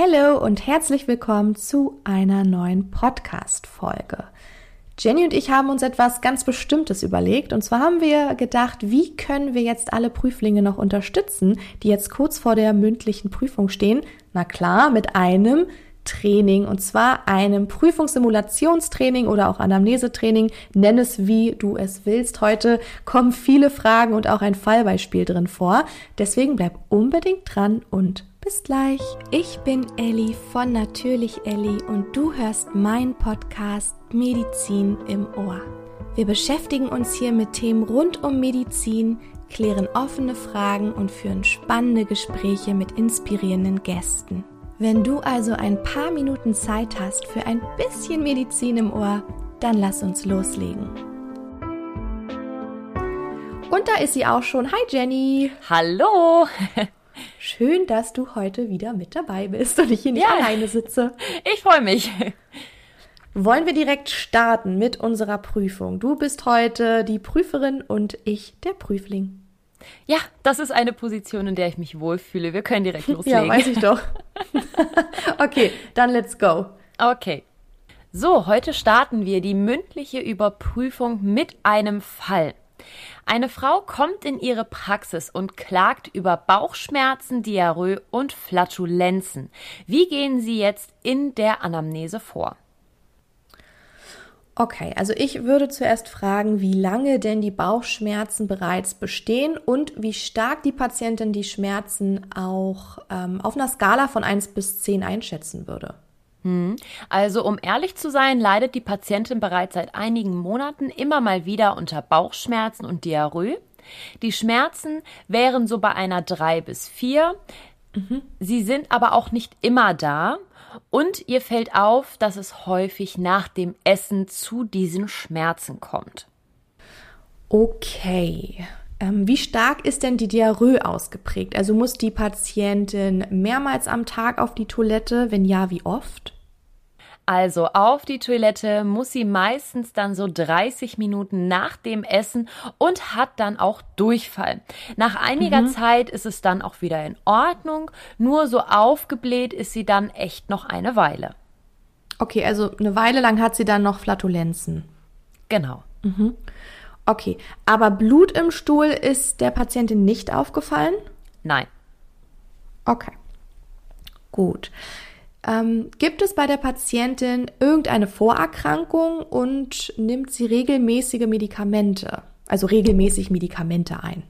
Hallo und herzlich willkommen zu einer neuen Podcast-Folge. Jenny und ich haben uns etwas ganz Bestimmtes überlegt. Und zwar haben wir gedacht, wie können wir jetzt alle Prüflinge noch unterstützen, die jetzt kurz vor der mündlichen Prüfung stehen? Na klar, mit einem Training und zwar einem Prüfungssimulationstraining oder auch Anamnesetraining. Nenn es wie du es willst. Heute kommen viele Fragen und auch ein Fallbeispiel drin vor. Deswegen bleib unbedingt dran und bis gleich. Ich bin Elli von Natürlich Elli und du hörst meinen Podcast Medizin im Ohr. Wir beschäftigen uns hier mit Themen rund um Medizin, klären offene Fragen und führen spannende Gespräche mit inspirierenden Gästen. Wenn du also ein paar Minuten Zeit hast für ein bisschen Medizin im Ohr, dann lass uns loslegen. Und da ist sie auch schon. Hi Jenny. Hallo. Schön, dass du heute wieder mit dabei bist und ich hier nicht ja, alleine sitze. Ich freue mich. Wollen wir direkt starten mit unserer Prüfung? Du bist heute die Prüferin und ich der Prüfling. Ja, das ist eine Position, in der ich mich wohlfühle. Wir können direkt loslegen. Ja, weiß ich doch. okay, dann let's go. Okay. So, heute starten wir die mündliche Überprüfung mit einem Fall. Eine Frau kommt in ihre Praxis und klagt über Bauchschmerzen, Diarrhoe und Flatulenzen. Wie gehen Sie jetzt in der Anamnese vor? Okay, also ich würde zuerst fragen, wie lange denn die Bauchschmerzen bereits bestehen und wie stark die Patientin die Schmerzen auch ähm, auf einer Skala von 1 bis 10 einschätzen würde. Hm. Also um ehrlich zu sein, leidet die Patientin bereits seit einigen Monaten immer mal wieder unter Bauchschmerzen und Diarrhoe. Die Schmerzen wären so bei einer 3 bis 4. Mhm. Sie sind aber auch nicht immer da. Und ihr fällt auf, dass es häufig nach dem Essen zu diesen Schmerzen kommt. Okay. Ähm, wie stark ist denn die Diarrhoe ausgeprägt? Also muss die Patientin mehrmals am Tag auf die Toilette? Wenn ja, wie oft? Also auf die Toilette muss sie meistens dann so 30 Minuten nach dem Essen und hat dann auch Durchfall. Nach einiger mhm. Zeit ist es dann auch wieder in Ordnung, nur so aufgebläht ist sie dann echt noch eine Weile. Okay, also eine Weile lang hat sie dann noch Flatulenzen. Genau. Mhm. Okay, aber Blut im Stuhl ist der Patientin nicht aufgefallen? Nein. Okay. Gut. Ähm, gibt es bei der Patientin irgendeine Vorerkrankung und nimmt sie regelmäßige Medikamente, also regelmäßig Medikamente ein?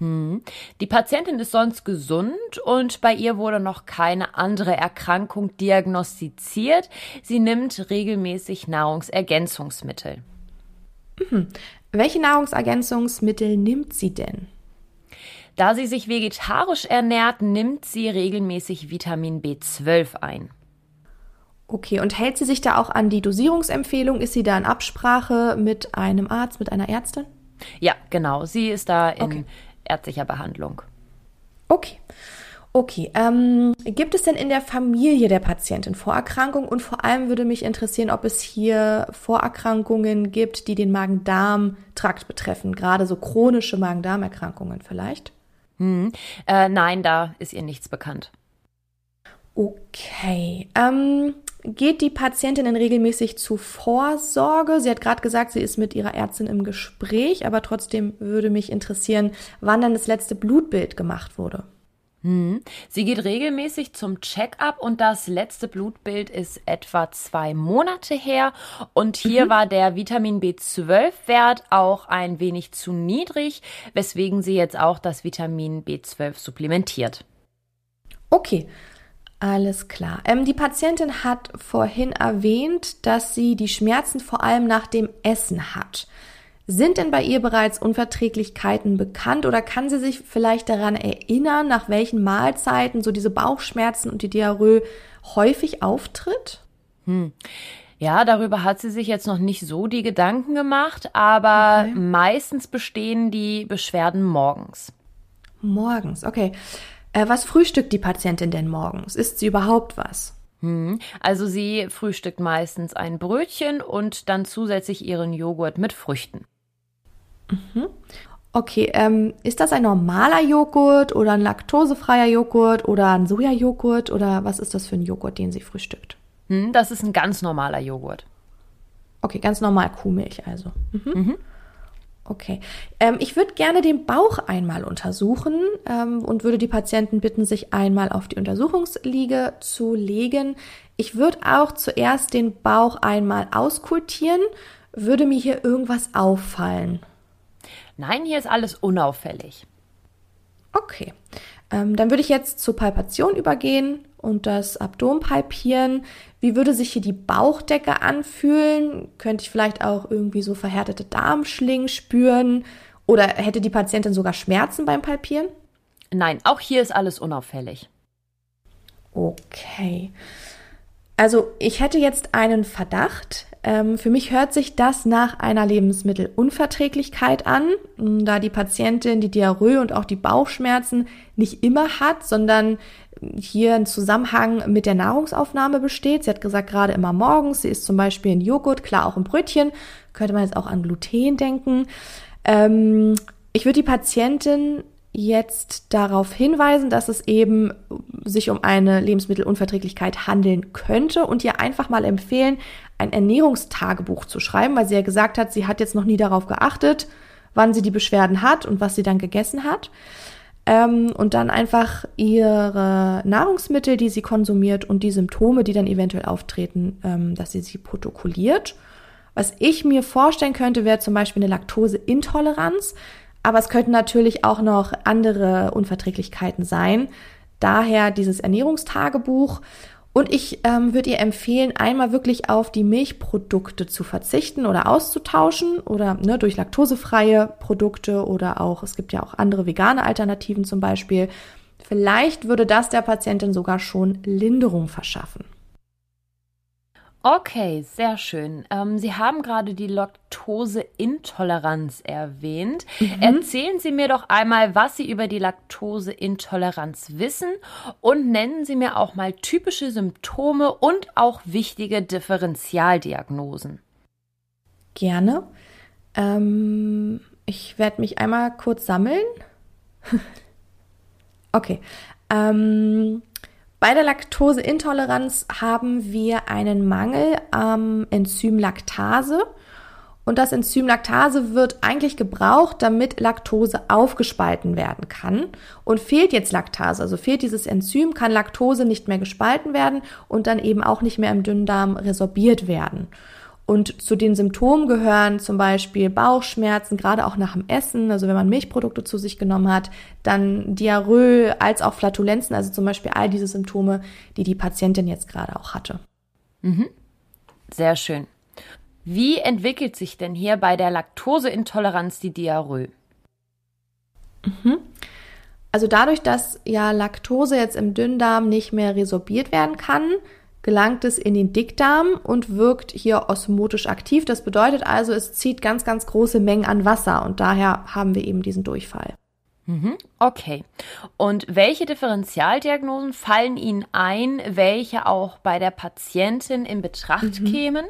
Hm. Die Patientin ist sonst gesund und bei ihr wurde noch keine andere Erkrankung diagnostiziert. Sie nimmt regelmäßig Nahrungsergänzungsmittel. Welche Nahrungsergänzungsmittel nimmt sie denn? Da sie sich vegetarisch ernährt, nimmt sie regelmäßig Vitamin B12 ein. Okay, und hält sie sich da auch an die Dosierungsempfehlung? Ist sie da in Absprache mit einem Arzt, mit einer Ärztin? Ja, genau. Sie ist da in okay. ärztlicher Behandlung. Okay. Okay, ähm, gibt es denn in der Familie der Patientin Vorerkrankungen? Und vor allem würde mich interessieren, ob es hier Vorerkrankungen gibt, die den Magen-Darm-Trakt betreffen, gerade so chronische Magen-Darm-Erkrankungen vielleicht? Hm. Äh, nein, da ist ihr nichts bekannt. Okay. Ähm, geht die Patientin denn regelmäßig zu Vorsorge? Sie hat gerade gesagt, sie ist mit ihrer Ärztin im Gespräch, aber trotzdem würde mich interessieren, wann dann das letzte Blutbild gemacht wurde. Hm. Sie geht regelmäßig zum Check-up und das letzte Blutbild ist etwa zwei Monate her. Und hier mhm. war der Vitamin B12-Wert auch ein wenig zu niedrig, weswegen sie jetzt auch das Vitamin B12 supplementiert. Okay, alles klar. Ähm, die Patientin hat vorhin erwähnt, dass sie die Schmerzen vor allem nach dem Essen hat. Sind denn bei ihr bereits Unverträglichkeiten bekannt oder kann sie sich vielleicht daran erinnern, nach welchen Mahlzeiten so diese Bauchschmerzen und die Diarrhoe häufig auftritt? Hm. Ja, darüber hat sie sich jetzt noch nicht so die Gedanken gemacht, aber okay. meistens bestehen die Beschwerden morgens. Morgens, okay. Äh, was frühstückt die Patientin denn morgens? Isst sie überhaupt was? Hm. Also sie frühstückt meistens ein Brötchen und dann zusätzlich ihren Joghurt mit Früchten. Mhm. Okay, ähm, ist das ein normaler Joghurt oder ein laktosefreier Joghurt oder ein Sojajoghurt oder was ist das für ein Joghurt, den sie frühstückt? Hm, das ist ein ganz normaler Joghurt. Okay, ganz normal Kuhmilch also. Mhm. Mhm. Okay. Ähm, ich würde gerne den Bauch einmal untersuchen ähm, und würde die Patienten bitten, sich einmal auf die Untersuchungsliege zu legen. Ich würde auch zuerst den Bauch einmal auskultieren. Würde mir hier irgendwas auffallen? Nein, hier ist alles unauffällig. Okay. Ähm, dann würde ich jetzt zur Palpation übergehen und das Abdomen palpieren. Wie würde sich hier die Bauchdecke anfühlen? Könnte ich vielleicht auch irgendwie so verhärtete Darmschlingen spüren? Oder hätte die Patientin sogar Schmerzen beim Palpieren? Nein, auch hier ist alles unauffällig. Okay. Also ich hätte jetzt einen Verdacht. Ähm, für mich hört sich das nach einer Lebensmittelunverträglichkeit an, da die Patientin die Diarrhoe und auch die Bauchschmerzen nicht immer hat, sondern hier ein Zusammenhang mit der Nahrungsaufnahme besteht. Sie hat gesagt, gerade immer morgens, sie isst zum Beispiel ein Joghurt, klar auch ein Brötchen, könnte man jetzt auch an Gluten denken. Ähm, ich würde die Patientin jetzt darauf hinweisen, dass es eben sich um eine Lebensmittelunverträglichkeit handeln könnte und ihr einfach mal empfehlen, ein Ernährungstagebuch zu schreiben, weil sie ja gesagt hat, sie hat jetzt noch nie darauf geachtet, wann sie die Beschwerden hat und was sie dann gegessen hat. Ähm, und dann einfach ihre Nahrungsmittel, die sie konsumiert und die Symptome, die dann eventuell auftreten, ähm, dass sie sie protokolliert. Was ich mir vorstellen könnte, wäre zum Beispiel eine Laktoseintoleranz. Aber es könnten natürlich auch noch andere Unverträglichkeiten sein. Daher dieses Ernährungstagebuch. Und ich ähm, würde ihr empfehlen, einmal wirklich auf die Milchprodukte zu verzichten oder auszutauschen oder ne, durch laktosefreie Produkte oder auch, es gibt ja auch andere vegane Alternativen zum Beispiel. Vielleicht würde das der Patientin sogar schon Linderung verschaffen. Okay, sehr schön. Ähm, Sie haben gerade die Laktoseintoleranz erwähnt. Mhm. Erzählen Sie mir doch einmal, was Sie über die Laktoseintoleranz wissen und nennen Sie mir auch mal typische Symptome und auch wichtige Differentialdiagnosen. Gerne. Ähm, ich werde mich einmal kurz sammeln. okay. Ähm, bei der Laktoseintoleranz haben wir einen Mangel am Enzym Laktase. Und das Enzym Laktase wird eigentlich gebraucht, damit Laktose aufgespalten werden kann. Und fehlt jetzt Laktase, also fehlt dieses Enzym, kann Laktose nicht mehr gespalten werden und dann eben auch nicht mehr im Dünndarm resorbiert werden. Und zu den Symptomen gehören zum Beispiel Bauchschmerzen, gerade auch nach dem Essen, also wenn man Milchprodukte zu sich genommen hat, dann Diarrhoe als auch Flatulenzen, also zum Beispiel all diese Symptome, die die Patientin jetzt gerade auch hatte. Mhm. Sehr schön. Wie entwickelt sich denn hier bei der Laktoseintoleranz die Diarrhoe? Mhm. Also dadurch, dass ja Laktose jetzt im Dünndarm nicht mehr resorbiert werden kann, gelangt es in den Dickdarm und wirkt hier osmotisch aktiv. Das bedeutet also, es zieht ganz, ganz große Mengen an Wasser und daher haben wir eben diesen Durchfall. Mhm, okay. Und welche Differentialdiagnosen fallen Ihnen ein, welche auch bei der Patientin in Betracht mhm. kämen?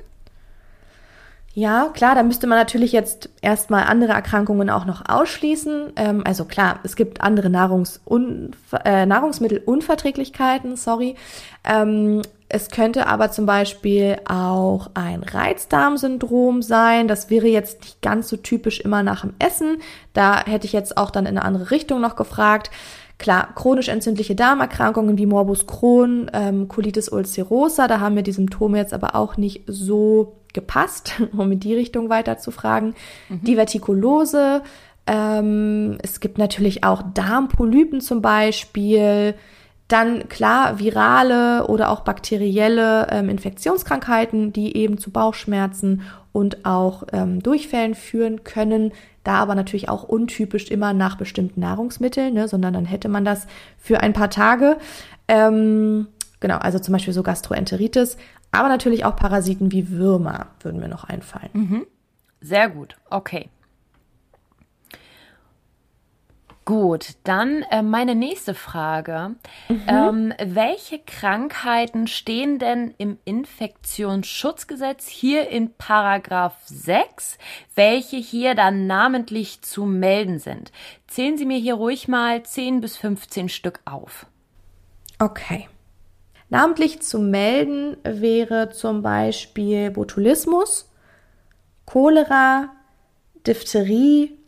Ja, klar, da müsste man natürlich jetzt erstmal andere Erkrankungen auch noch ausschließen. Ähm, also klar, es gibt andere Nahrungsun äh, Nahrungsmittelunverträglichkeiten, sorry. Ähm, es könnte aber zum Beispiel auch ein Reizdarmsyndrom sein. Das wäre jetzt nicht ganz so typisch immer nach dem Essen. Da hätte ich jetzt auch dann in eine andere Richtung noch gefragt. Klar, chronisch entzündliche Darmerkrankungen wie Morbus Crohn, ähm, Colitis ulcerosa, da haben mir die Symptome jetzt aber auch nicht so gepasst, um in die Richtung weiter zu fragen. Mhm. Divertikulose, ähm, es gibt natürlich auch Darmpolypen zum Beispiel. Dann klar virale oder auch bakterielle ähm, Infektionskrankheiten, die eben zu Bauchschmerzen und auch ähm, Durchfällen führen können. Da aber natürlich auch untypisch immer nach bestimmten Nahrungsmitteln, ne, sondern dann hätte man das für ein paar Tage. Ähm, genau, also zum Beispiel so Gastroenteritis, aber natürlich auch Parasiten wie Würmer würden mir noch einfallen. Mhm. Sehr gut, okay. Gut, dann äh, meine nächste Frage. Mhm. Ähm, welche Krankheiten stehen denn im Infektionsschutzgesetz hier in Paragraph 6, welche hier dann namentlich zu melden sind? Zählen Sie mir hier ruhig mal 10 bis 15 Stück auf. Okay. Namentlich zu melden wäre zum Beispiel Botulismus, Cholera, Diphtherie,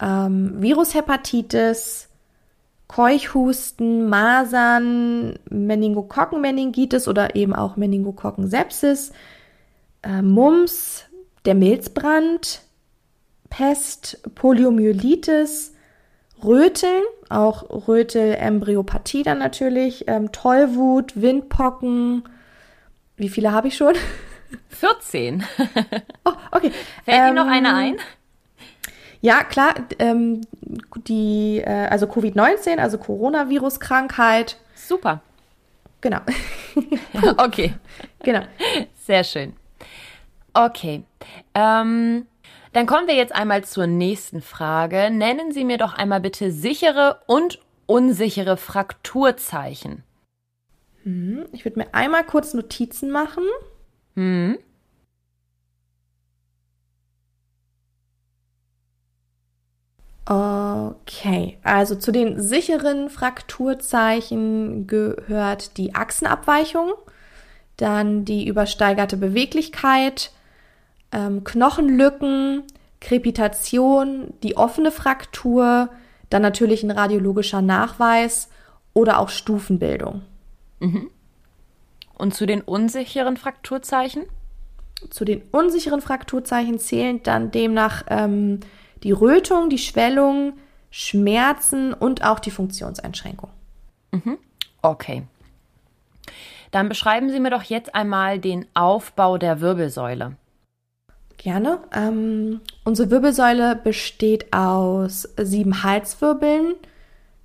ähm, Virushepatitis, Keuchhusten, Masern, Meningokokkenmeningitis oder eben auch Meningokokkensepsis, äh, Mumps, der Milzbrand, Pest, Poliomyelitis, Röteln, auch Rötel-Embryopathie dann natürlich, ähm, Tollwut, Windpocken. Wie viele habe ich schon? 14. oh, okay. Fällt ähm, Ihnen noch eine ein? Ja, klar, ähm, die, äh, also Covid-19, also Coronavirus-Krankheit. Super. Genau. okay. Genau. Sehr schön. Okay. Ähm, dann kommen wir jetzt einmal zur nächsten Frage. Nennen Sie mir doch einmal bitte sichere und unsichere Frakturzeichen. Hm, ich würde mir einmal kurz Notizen machen. Hm. Okay, also zu den sicheren Frakturzeichen gehört die Achsenabweichung, dann die übersteigerte Beweglichkeit, ähm, Knochenlücken, Krepitation, die offene Fraktur, dann natürlich ein radiologischer Nachweis oder auch Stufenbildung. Mhm. Und zu den unsicheren Frakturzeichen? Zu den unsicheren Frakturzeichen zählen dann demnach ähm, die Rötung, die Schwellung, Schmerzen und auch die Funktionseinschränkung. Mhm. Okay. Dann beschreiben Sie mir doch jetzt einmal den Aufbau der Wirbelsäule. Gerne. Ähm, unsere Wirbelsäule besteht aus sieben Halswirbeln,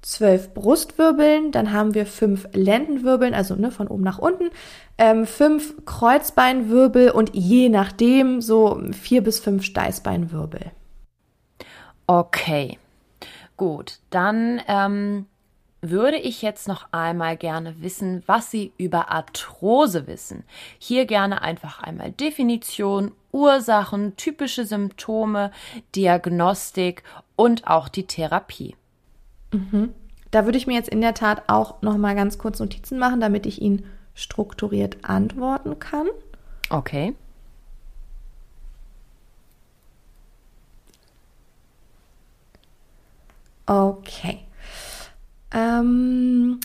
zwölf Brustwirbeln, dann haben wir fünf Lendenwirbeln, also ne, von oben nach unten, ähm, fünf Kreuzbeinwirbel und je nachdem so vier bis fünf Steißbeinwirbel. Okay, gut. Dann ähm, würde ich jetzt noch einmal gerne wissen, was Sie über Arthrose wissen. Hier gerne einfach einmal Definition, Ursachen, typische Symptome, Diagnostik und auch die Therapie. Mhm. Da würde ich mir jetzt in der Tat auch noch mal ganz kurz Notizen machen, damit ich Ihnen strukturiert antworten kann. Okay. Okay. Ähm,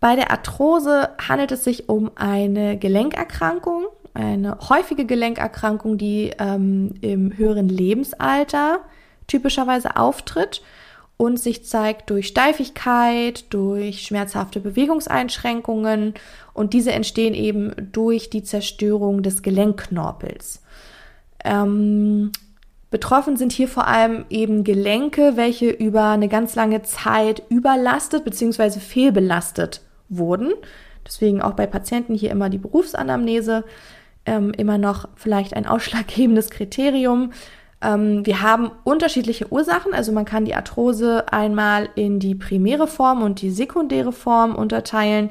bei der Arthrose handelt es sich um eine Gelenkerkrankung, eine häufige Gelenkerkrankung, die ähm, im höheren Lebensalter typischerweise auftritt und sich zeigt durch Steifigkeit, durch schmerzhafte Bewegungseinschränkungen und diese entstehen eben durch die Zerstörung des Gelenkknorpels. Ähm, Betroffen sind hier vor allem eben Gelenke, welche über eine ganz lange Zeit überlastet bzw. fehlbelastet wurden. Deswegen auch bei Patienten hier immer die Berufsanamnese ähm, immer noch vielleicht ein ausschlaggebendes Kriterium. Ähm, wir haben unterschiedliche Ursachen, also man kann die Arthrose einmal in die primäre Form und die sekundäre Form unterteilen.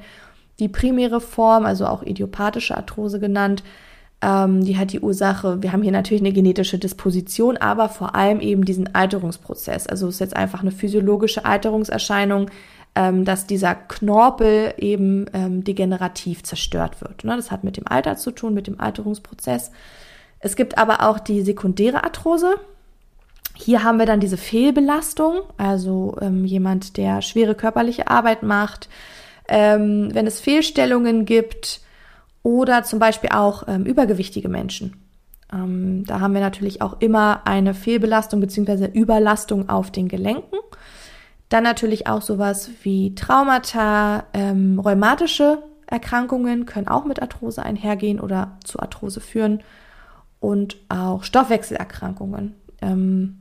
Die primäre Form, also auch idiopathische Arthrose genannt, ähm, die hat die Ursache, wir haben hier natürlich eine genetische Disposition, aber vor allem eben diesen Alterungsprozess. Also es ist jetzt einfach eine physiologische Alterungserscheinung, ähm, dass dieser Knorpel eben ähm, degenerativ zerstört wird. Ne? Das hat mit dem Alter zu tun, mit dem Alterungsprozess. Es gibt aber auch die sekundäre Arthrose. Hier haben wir dann diese Fehlbelastung, also ähm, jemand, der schwere körperliche Arbeit macht. Ähm, wenn es Fehlstellungen gibt, oder zum Beispiel auch ähm, übergewichtige Menschen. Ähm, da haben wir natürlich auch immer eine Fehlbelastung bzw. Überlastung auf den Gelenken. Dann natürlich auch sowas wie Traumata, ähm, rheumatische Erkrankungen können auch mit Arthrose einhergehen oder zu Arthrose führen und auch Stoffwechselerkrankungen. Ähm,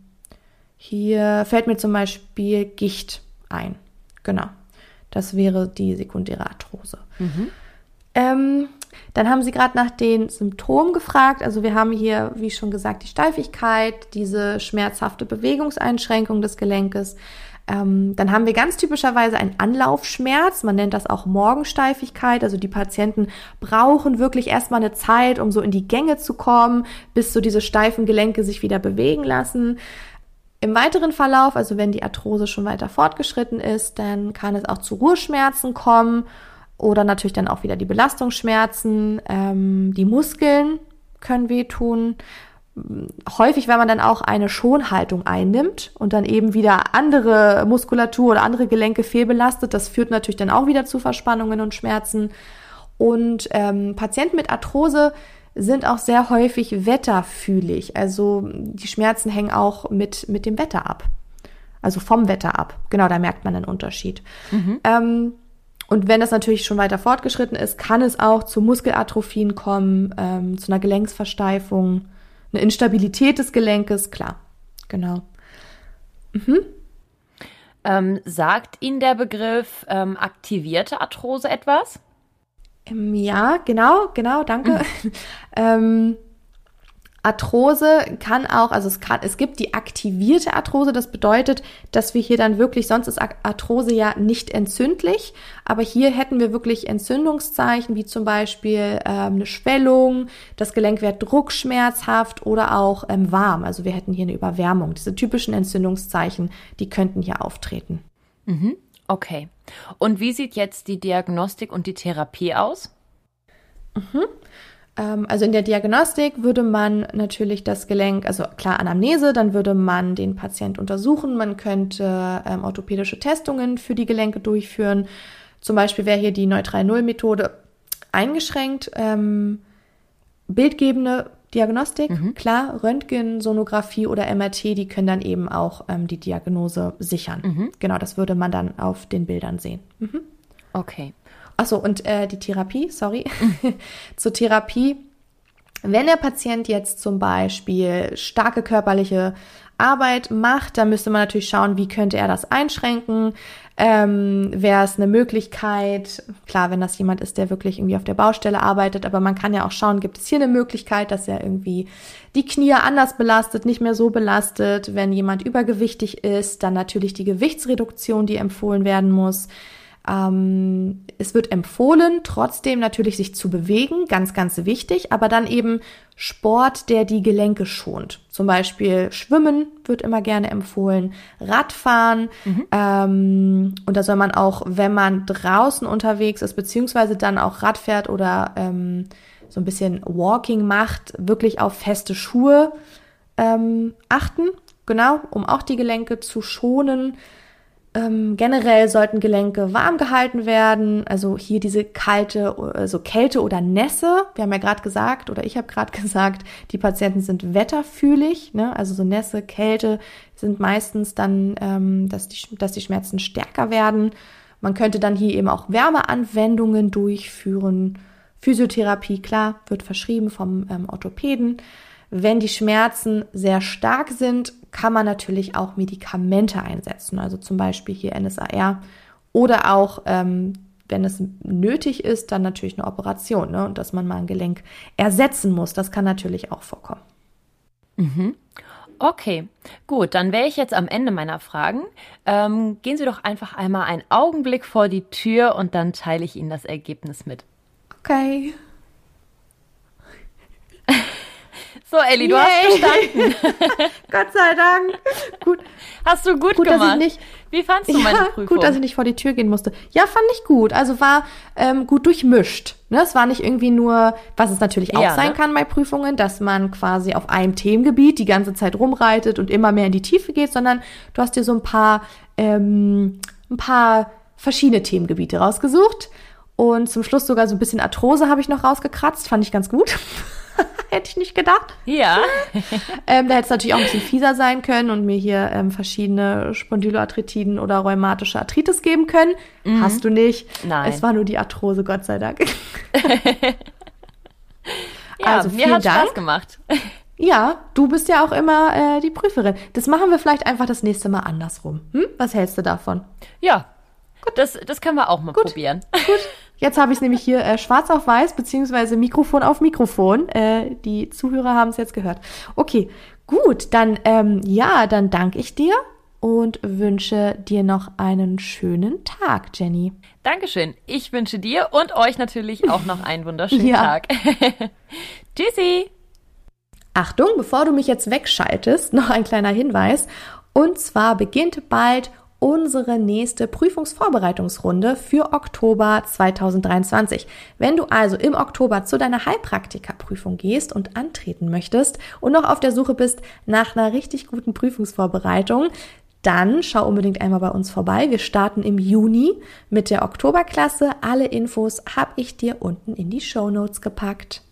hier fällt mir zum Beispiel Gicht ein. Genau, das wäre die sekundäre Arthrose. Mhm. Ähm, dann haben Sie gerade nach den Symptomen gefragt. Also wir haben hier, wie schon gesagt, die Steifigkeit, diese schmerzhafte Bewegungseinschränkung des Gelenkes. Ähm, dann haben wir ganz typischerweise einen Anlaufschmerz. Man nennt das auch Morgensteifigkeit. Also die Patienten brauchen wirklich erstmal eine Zeit, um so in die Gänge zu kommen, bis so diese steifen Gelenke sich wieder bewegen lassen. Im weiteren Verlauf, also wenn die Arthrose schon weiter fortgeschritten ist, dann kann es auch zu Ruheschmerzen kommen oder natürlich dann auch wieder die Belastungsschmerzen. Ähm, die Muskeln können wehtun häufig, wenn man dann auch eine Schonhaltung einnimmt und dann eben wieder andere Muskulatur oder andere Gelenke fehlbelastet, das führt natürlich dann auch wieder zu Verspannungen und Schmerzen. Und ähm, Patienten mit Arthrose sind auch sehr häufig wetterfühlig. Also die Schmerzen hängen auch mit, mit dem Wetter ab. Also vom Wetter ab. Genau, da merkt man einen Unterschied. Mhm. Ähm, und wenn das natürlich schon weiter fortgeschritten ist, kann es auch zu Muskelatrophien kommen, ähm, zu einer Gelenksversteifung eine Instabilität des Gelenkes, klar. Genau. Mhm. Ähm, sagt Ihnen der Begriff ähm, aktivierte Arthrose etwas? Ähm, ja, genau, genau, danke. Mhm. Arthrose kann auch, also es kann, es gibt die aktivierte Arthrose, das bedeutet, dass wir hier dann wirklich, sonst ist Arthrose ja nicht entzündlich, aber hier hätten wir wirklich Entzündungszeichen, wie zum Beispiel ähm, eine Schwellung, das Gelenk wird druckschmerzhaft oder auch ähm, warm. Also wir hätten hier eine Überwärmung. Diese typischen Entzündungszeichen, die könnten hier auftreten. Mhm. Okay. Und wie sieht jetzt die Diagnostik und die Therapie aus? Mhm. Ähm, also in der Diagnostik würde man natürlich das Gelenk, also klar Anamnese, dann würde man den Patient untersuchen, man könnte ähm, orthopädische Testungen für die Gelenke durchführen. Zum Beispiel wäre hier die Neutral-Null-Methode eingeschränkt. Ähm, bildgebende Diagnostik, mhm. klar, Röntgen, Sonographie oder MRT, die können dann eben auch ähm, die Diagnose sichern. Mhm. Genau, das würde man dann auf den Bildern sehen. Mhm. Okay. Achso, und äh, die Therapie, sorry. Zur Therapie. Wenn der Patient jetzt zum Beispiel starke körperliche Arbeit macht, dann müsste man natürlich schauen, wie könnte er das einschränken. Ähm, Wäre es eine Möglichkeit, klar, wenn das jemand ist, der wirklich irgendwie auf der Baustelle arbeitet, aber man kann ja auch schauen, gibt es hier eine Möglichkeit, dass er irgendwie die Knie anders belastet, nicht mehr so belastet. Wenn jemand übergewichtig ist, dann natürlich die Gewichtsreduktion, die empfohlen werden muss. Ähm, es wird empfohlen, trotzdem natürlich sich zu bewegen, ganz, ganz wichtig, aber dann eben Sport, der die Gelenke schont. Zum Beispiel Schwimmen wird immer gerne empfohlen, Radfahren. Mhm. Ähm, und da soll man auch, wenn man draußen unterwegs ist, beziehungsweise dann auch Rad fährt oder ähm, so ein bisschen Walking macht, wirklich auf feste Schuhe ähm, achten. Genau, um auch die Gelenke zu schonen. Ähm, generell sollten Gelenke warm gehalten werden, also hier diese kalte, also Kälte oder Nässe. Wir haben ja gerade gesagt, oder ich habe gerade gesagt, die Patienten sind wetterfühlig, ne? also so Nässe, Kälte sind meistens dann, ähm, dass, die, dass die Schmerzen stärker werden. Man könnte dann hier eben auch Wärmeanwendungen durchführen. Physiotherapie, klar, wird verschrieben vom ähm, Orthopäden. Wenn die Schmerzen sehr stark sind, kann man natürlich auch Medikamente einsetzen, also zum Beispiel hier NSAR oder auch, ähm, wenn es nötig ist, dann natürlich eine Operation ne? und dass man mal ein Gelenk ersetzen muss. Das kann natürlich auch vorkommen. Mhm. Okay, gut, dann wäre ich jetzt am Ende meiner Fragen. Ähm, gehen Sie doch einfach einmal einen Augenblick vor die Tür und dann teile ich Ihnen das Ergebnis mit. Okay. So, Elli, du Yay. hast verstanden. Gott sei Dank. Gut. Hast du gut, gut gemacht. Dass ich nicht, Wie fandst du ja, meine Prüfung? Gut, dass ich nicht vor die Tür gehen musste. Ja, fand ich gut. Also war ähm, gut durchmischt. Ne? Es war nicht irgendwie nur, was es natürlich auch ja, sein ne? kann bei Prüfungen, dass man quasi auf einem Themengebiet die ganze Zeit rumreitet und immer mehr in die Tiefe geht, sondern du hast dir so ein paar, ähm, ein paar verschiedene Themengebiete rausgesucht. Und zum Schluss sogar so ein bisschen Arthrose habe ich noch rausgekratzt. Fand ich ganz gut. Hätte ich nicht gedacht. Ja. ähm, da hätte es natürlich auch ein bisschen fieser sein können und mir hier ähm, verschiedene Spondyloarthritiden oder rheumatische Arthritis geben können. Mhm. Hast du nicht. Nein. Es war nur die Arthrose, Gott sei Dank. ja, also mir hat Spaß gemacht. Ja, du bist ja auch immer äh, die Prüferin. Das machen wir vielleicht einfach das nächste Mal andersrum. Hm? Was hältst du davon? Ja, Gut. Das, das können wir auch mal Gut. probieren. Gut. Jetzt habe ich es nämlich hier äh, schwarz auf weiß, beziehungsweise Mikrofon auf Mikrofon. Äh, die Zuhörer haben es jetzt gehört. Okay, gut, dann ähm, ja, dann danke ich dir und wünsche dir noch einen schönen Tag, Jenny. Dankeschön. Ich wünsche dir und euch natürlich auch noch einen wunderschönen ja. Tag. Tschüssi. Achtung, bevor du mich jetzt wegschaltest, noch ein kleiner Hinweis. Und zwar beginnt bald unsere nächste Prüfungsvorbereitungsrunde für Oktober 2023. Wenn du also im Oktober zu deiner Heilpraktikerprüfung gehst und antreten möchtest und noch auf der Suche bist nach einer richtig guten Prüfungsvorbereitung, dann schau unbedingt einmal bei uns vorbei. Wir starten im Juni mit der Oktoberklasse. Alle Infos habe ich dir unten in die Show Notes gepackt.